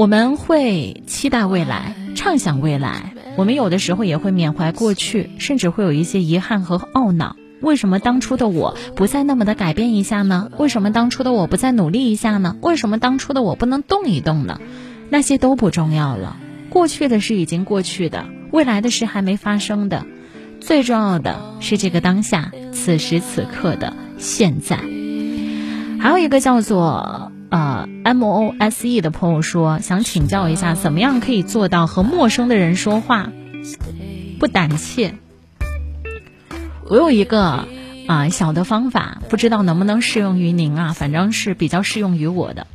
我们会期待未来，畅想未来。我们有的时候也会缅怀过去，甚至会有一些遗憾和懊恼。为什么当初的我不再那么的改变一下呢？为什么当初的我不再努力一下呢？为什么当初的我不能动一动呢？那些都不重要了。过去的事已经过去的，未来的事还没发生的。最重要的是这个当下，此时此刻的现在。还有一个叫做。呃，M O S E 的朋友说，想请教一下，怎么样可以做到和陌生的人说话不胆怯？我有一个啊小的方法，不知道能不能适用于您啊？反正是比较适用于我的。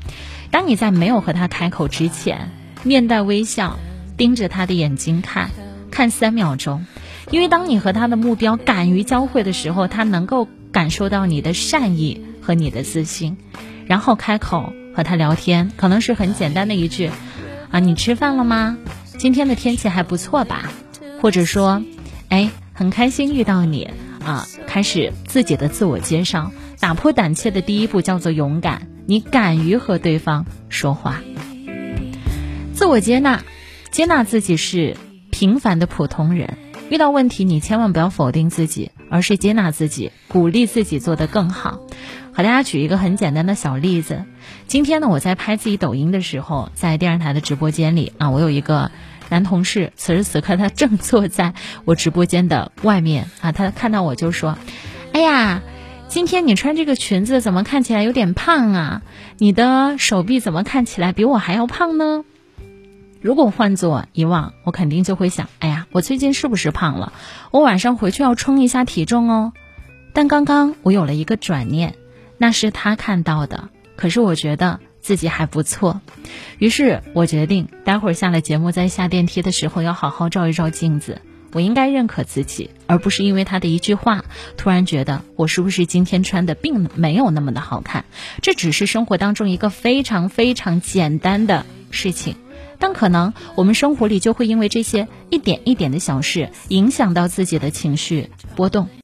当你在没有和他开口之前，面带微笑，盯着他的眼睛看，看三秒钟，因为当你和他的目标敢于交汇的时候，他能够感受到你的善意和你的自信。然后开口和他聊天，可能是很简单的一句，啊，你吃饭了吗？今天的天气还不错吧？或者说，哎，很开心遇到你啊！开始自己的自我介绍，打破胆怯的第一步叫做勇敢，你敢于和对方说话。自我接纳，接纳自己是平凡的普通人。遇到问题，你千万不要否定自己，而是接纳自己，鼓励自己做得更好。和大家举一个很简单的小例子。今天呢，我在拍自己抖音的时候，在电视台的直播间里啊，我有一个男同事，此时此刻他正坐在我直播间的外面啊，他看到我就说：“哎呀，今天你穿这个裙子怎么看起来有点胖啊？你的手臂怎么看起来比我还要胖呢？”如果换做以往，我肯定就会想：哎呀，我最近是不是胖了？我晚上回去要称一下体重哦。但刚刚我有了一个转念，那是他看到的，可是我觉得自己还不错。于是我决定，待会儿下了节目，在下电梯的时候要好好照一照镜子。我应该认可自己，而不是因为他的一句话，突然觉得我是不是今天穿的并没有那么的好看。这只是生活当中一个非常非常简单的事情。但可能我们生活里就会因为这些一点一点的小事，影响到自己的情绪波动。